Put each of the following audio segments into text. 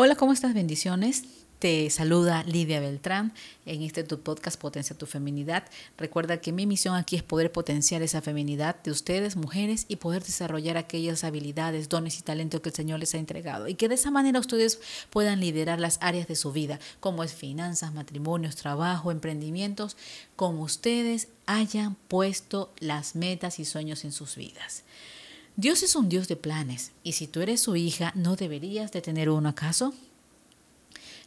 Hola, ¿cómo estás? Bendiciones. Te saluda Lidia Beltrán en este tu podcast Potencia tu Feminidad. Recuerda que mi misión aquí es poder potenciar esa feminidad de ustedes, mujeres, y poder desarrollar aquellas habilidades, dones y talentos que el Señor les ha entregado. Y que de esa manera ustedes puedan liderar las áreas de su vida, como es finanzas, matrimonios, trabajo, emprendimientos, como ustedes hayan puesto las metas y sueños en sus vidas. Dios es un Dios de planes, y si tú eres su hija, ¿no deberías de tener uno acaso?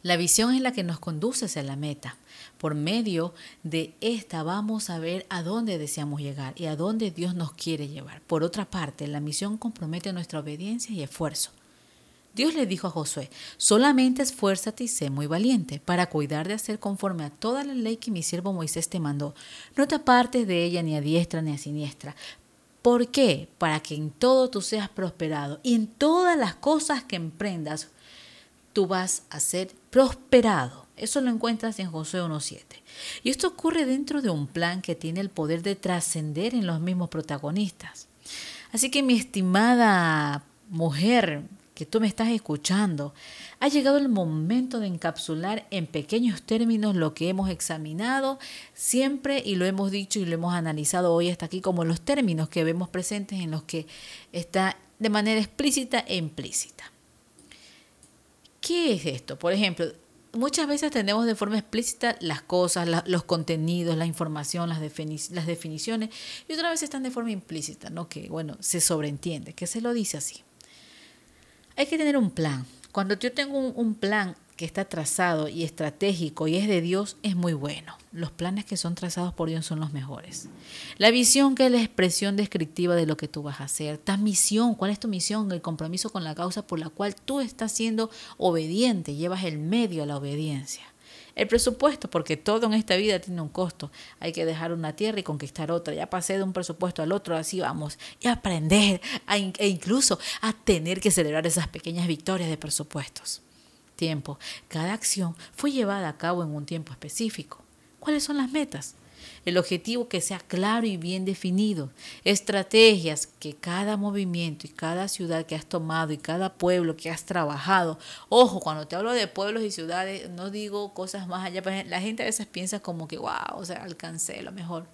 La visión es la que nos conduce hacia la meta. Por medio de esta vamos a ver a dónde deseamos llegar y a dónde Dios nos quiere llevar. Por otra parte, la misión compromete nuestra obediencia y esfuerzo. Dios le dijo a Josué, solamente esfuérzate y sé muy valiente para cuidar de hacer conforme a toda la ley que mi siervo Moisés te mandó. No te apartes de ella ni a diestra ni a siniestra, ¿Por qué? Para que en todo tú seas prosperado y en todas las cosas que emprendas tú vas a ser prosperado. Eso lo encuentras en Josué 1.7. Y esto ocurre dentro de un plan que tiene el poder de trascender en los mismos protagonistas. Así que mi estimada mujer que tú me estás escuchando, ha llegado el momento de encapsular en pequeños términos lo que hemos examinado siempre y lo hemos dicho y lo hemos analizado hoy hasta aquí como los términos que vemos presentes en los que está de manera explícita e implícita. ¿Qué es esto? Por ejemplo, muchas veces tenemos de forma explícita las cosas, los contenidos, la información, las, las definiciones, y otras veces están de forma implícita, ¿no? Que, bueno, se sobreentiende, que se lo dice así. Hay que tener un plan. Cuando yo tengo un, plan que está trazado y estratégico y es de Dios, es muy bueno. Los planes que son trazados por Dios son los mejores. La visión, que es la expresión descriptiva de lo que tú vas a hacer. Ta misión, ¿cuál es tu misión? El compromiso con la causa por la cual tú estás siendo obediente, llevas el medio a la obediencia. El presupuesto, porque todo en esta vida tiene un costo. Hay que dejar una tierra y conquistar otra. Ya pasé de un presupuesto al otro, así vamos. Y aprender e incluso a tener que celebrar esas pequeñas victorias de presupuestos. Tiempo. Cada acción fue llevada a cabo en un tiempo específico. ¿Cuáles son las metas? El objetivo que sea claro y bien definido. Estrategias que cada movimiento y cada ciudad que has tomado y cada pueblo que has trabajado. Ojo, cuando te hablo de pueblos y ciudades, no digo cosas más allá. La gente a veces piensa como que, wow, o sea, alcancé lo mejor.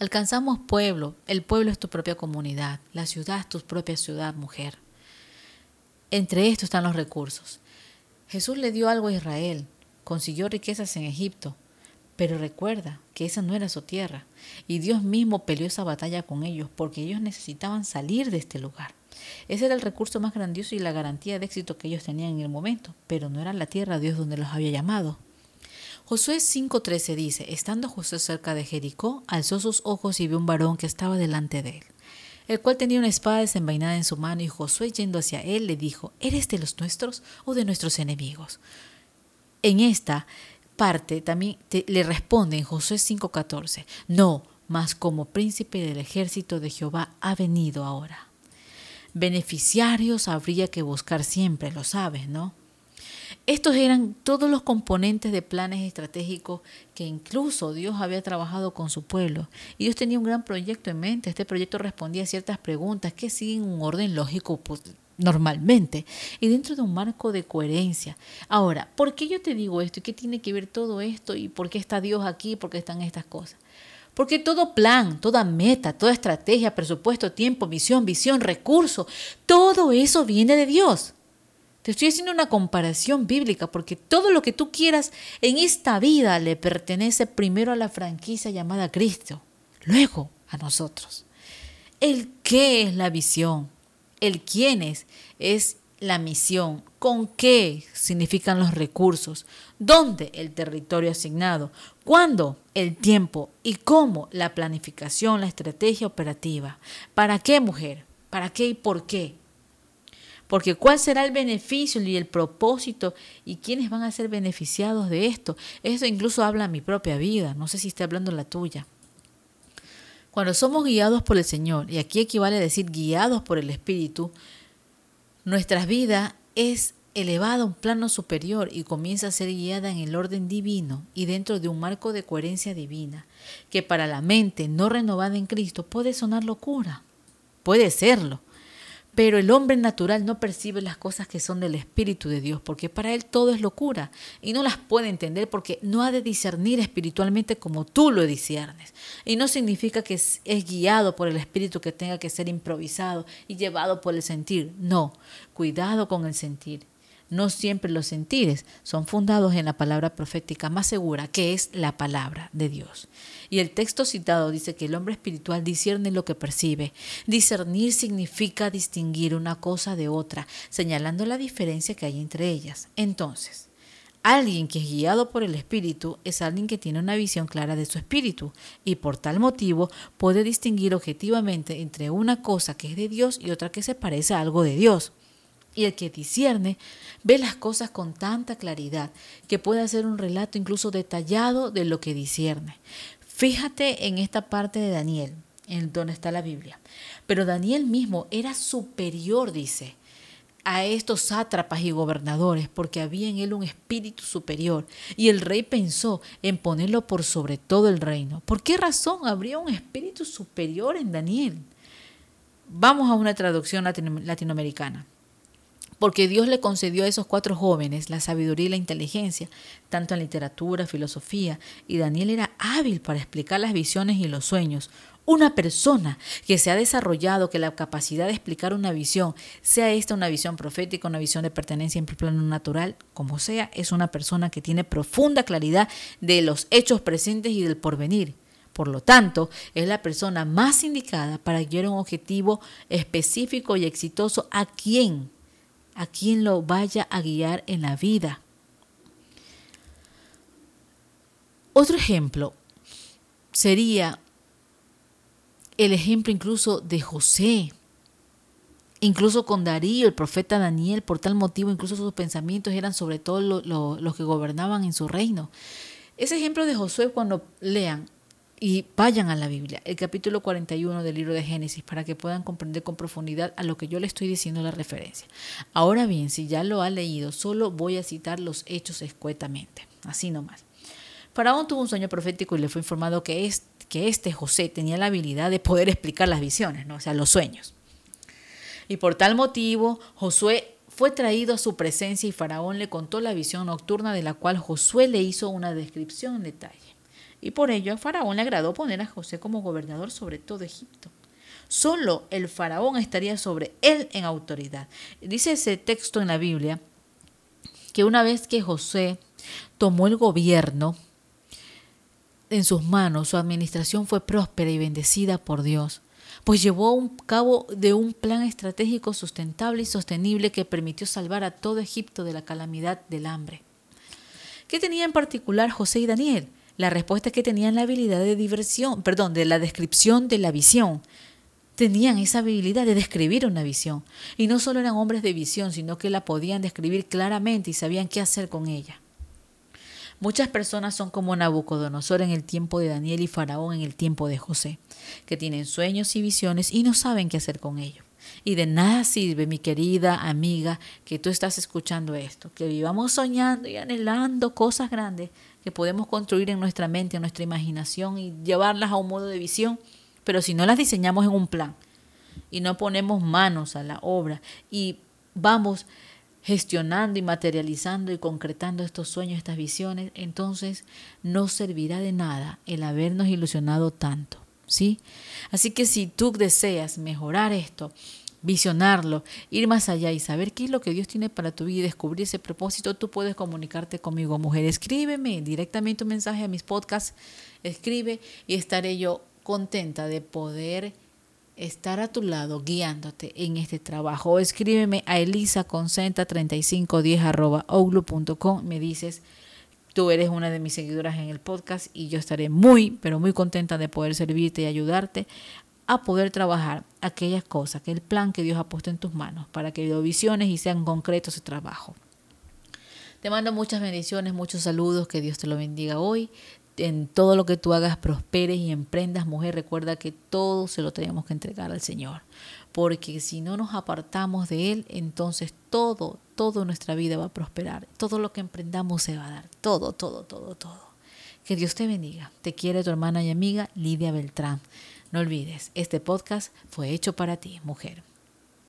Alcanzamos pueblo. El pueblo es tu propia comunidad. La ciudad es tu propia ciudad, mujer. Entre estos están los recursos. Jesús le dio algo a Israel. Consiguió riquezas en Egipto. Pero recuerda que esa no era su tierra y Dios mismo peleó esa batalla con ellos porque ellos necesitaban salir de este lugar. Ese era el recurso más grandioso y la garantía de éxito que ellos tenían en el momento, pero no era la tierra Dios donde los había llamado. Josué 5:13 dice, estando Josué cerca de Jericó, alzó sus ojos y vio un varón que estaba delante de él, el cual tenía una espada desenvainada en su mano y Josué yendo hacia él le dijo, ¿eres de los nuestros o de nuestros enemigos? En esta parte también le responde en Josué 5:14, no, mas como príncipe del ejército de Jehová ha venido ahora. Beneficiarios habría que buscar siempre, lo sabes, ¿no? Estos eran todos los componentes de planes estratégicos que incluso Dios había trabajado con su pueblo. Y Dios tenía un gran proyecto en mente. Este proyecto respondía a ciertas preguntas que siguen un orden lógico pues, normalmente y dentro de un marco de coherencia. Ahora, ¿por qué yo te digo esto y qué tiene que ver todo esto y por qué está Dios aquí, por qué están estas cosas? Porque todo plan, toda meta, toda estrategia, presupuesto, tiempo, misión, visión, recurso, todo eso viene de Dios. Te estoy haciendo una comparación bíblica porque todo lo que tú quieras en esta vida le pertenece primero a la franquicia llamada Cristo, luego a nosotros. El qué es la visión, el quiénes es la misión, con qué significan los recursos, dónde el territorio asignado, cuándo el tiempo y cómo la planificación, la estrategia operativa. ¿Para qué mujer? ¿Para qué y por qué? Porque cuál será el beneficio y el propósito y quiénes van a ser beneficiados de esto. Esto incluso habla mi propia vida, no sé si está hablando la tuya. Cuando somos guiados por el Señor, y aquí equivale a decir guiados por el Espíritu, nuestra vida es elevada a un plano superior y comienza a ser guiada en el orden divino y dentro de un marco de coherencia divina, que para la mente no renovada en Cristo puede sonar locura, puede serlo, Pero el hombre natural no percibe las cosas que son del Espíritu de Dios, porque para él todo es locura y no las puede entender porque no ha de discernir espiritualmente como tú lo discernes. Y no significa que es, guiado por el Espíritu que tenga que ser improvisado y llevado por el sentir. No, cuidado con el sentir. No siempre los sentires son fundados en la palabra profética más segura, que es la palabra de Dios. Y el texto citado dice que el hombre espiritual discierne lo que percibe. Discernir significa distinguir una cosa de otra, señalando la diferencia que hay entre ellas. Entonces, Alguien que es guiado por el Espíritu es alguien que tiene una visión clara de su Espíritu y por tal motivo puede distinguir objetivamente entre una cosa que es de Dios y otra que se parece a algo de Dios. Y el que discierne ve las cosas con tanta claridad que puede hacer un relato incluso detallado de lo que discierne. Fíjate en esta parte de Daniel, en donde está la Biblia. Pero Daniel mismo era superior, dice, a estos sátrapas y gobernadores, porque había en él un espíritu superior, y el rey pensó en ponerlo por sobre todo el reino. ¿Por qué razón habría un espíritu superior en Daniel? Vamos a una traducción latinoamericana porque Dios le concedió a esos cuatro jóvenes la sabiduría y la inteligencia, tanto en literatura, filosofía, y Daniel era hábil para explicar las visiones y los sueños. Una persona que se ha desarrollado, que la capacidad de explicar una visión, sea esta una visión profética, una visión de pertenencia en el plano natural, como sea, es una persona que tiene profunda claridad de los hechos presentes y del porvenir. Por lo tanto, es la persona más indicada para guiar un objetivo específico y exitoso a quien a quien lo vaya a guiar en la vida. Otro ejemplo sería el ejemplo incluso de José, incluso con Darío, el profeta Daniel, por tal motivo incluso sus pensamientos eran sobre todo los que gobernaban en su reino. Ese ejemplo de Josué cuando lean y vayan a la Biblia, el capítulo 41 del libro de Génesis, para que puedan comprender con profundidad a lo que yo le estoy diciendo la referencia. Ahora bien, si ya lo ha leído, solo voy a citar los hechos escuetamente, así nomás. Faraón tuvo un sueño profético y le fue informado que este, que este José tenía la habilidad de poder explicar las visiones, ¿no? o sea, los sueños. Y por tal motivo, Josué fue traído a su presencia y Faraón le contó la visión nocturna de la cual Josué le hizo una descripción en detalle y por ello a Faraón le agradó poner a José como gobernador sobre todo Egipto. Solo el faraón estaría sobre él en autoridad. Dice ese texto en la Biblia que una vez que José tomó el gobierno en sus manos, su administración fue próspera y bendecida por Dios, pues llevó a un cabo de un plan estratégico sustentable y sostenible que permitió salvar a todo Egipto de la calamidad del hambre. ¿Qué tenía en particular José y Daniel? La respuesta es que tenían la habilidad de diversión, perdón, de la descripción de la visión. Tenían esa habilidad de describir una visión. Y no solo eran hombres de visión, sino que la podían describir claramente y sabían qué hacer con ella. Muchas personas son como Nabucodonosor en el tiempo de Daniel y Faraón en el tiempo de José, que tienen sueños y visiones y no saben qué hacer con ellos. Y de nada sirve, mi querida amiga, que tú estás escuchando esto, que vivamos soñando y anhelando cosas grandes que podemos construir en nuestra mente, en nuestra imaginación y llevarlas a un modo de visión, pero si no las diseñamos en un plan y no ponemos manos a la obra y vamos gestionando y materializando y concretando estos sueños, estas visiones, entonces no servirá de nada el habernos ilusionado tanto, ¿sí? Así que si tú deseas mejorar esto, visionarlo, ir más allá y saber qué es lo que Dios tiene para tu vida y descubrir ese propósito, tú puedes comunicarte conmigo, mujer. Escríbeme directamente un mensaje a mis podcasts, escribe y estaré yo contenta de poder estar a tu lado guiándote en este trabajo. Escríbeme a elisaconsenta3510 Me dices, tú eres una de mis seguidoras en el podcast y yo estaré muy, pero muy contenta de poder servirte y ayudarte a poder trabajar aquellas cosas, que el plan que Dios ha puesto en tus manos, para que lo visiones y sean concretos ese trabajo. Te mando muchas bendiciones, muchos saludos, que Dios te lo bendiga hoy. En todo lo que tú hagas, prosperes y emprendas, mujer, recuerda que todo se lo tenemos que entregar al Señor. Porque si no nos apartamos de Él, entonces todo, toda nuestra vida va a prosperar. Todo lo que emprendamos se va a dar. Todo, todo, todo, todo. Que Dios te bendiga. Te quiere tu hermana y amiga Lidia Beltrán. No olvides, este podcast fue hecho para ti, mujer.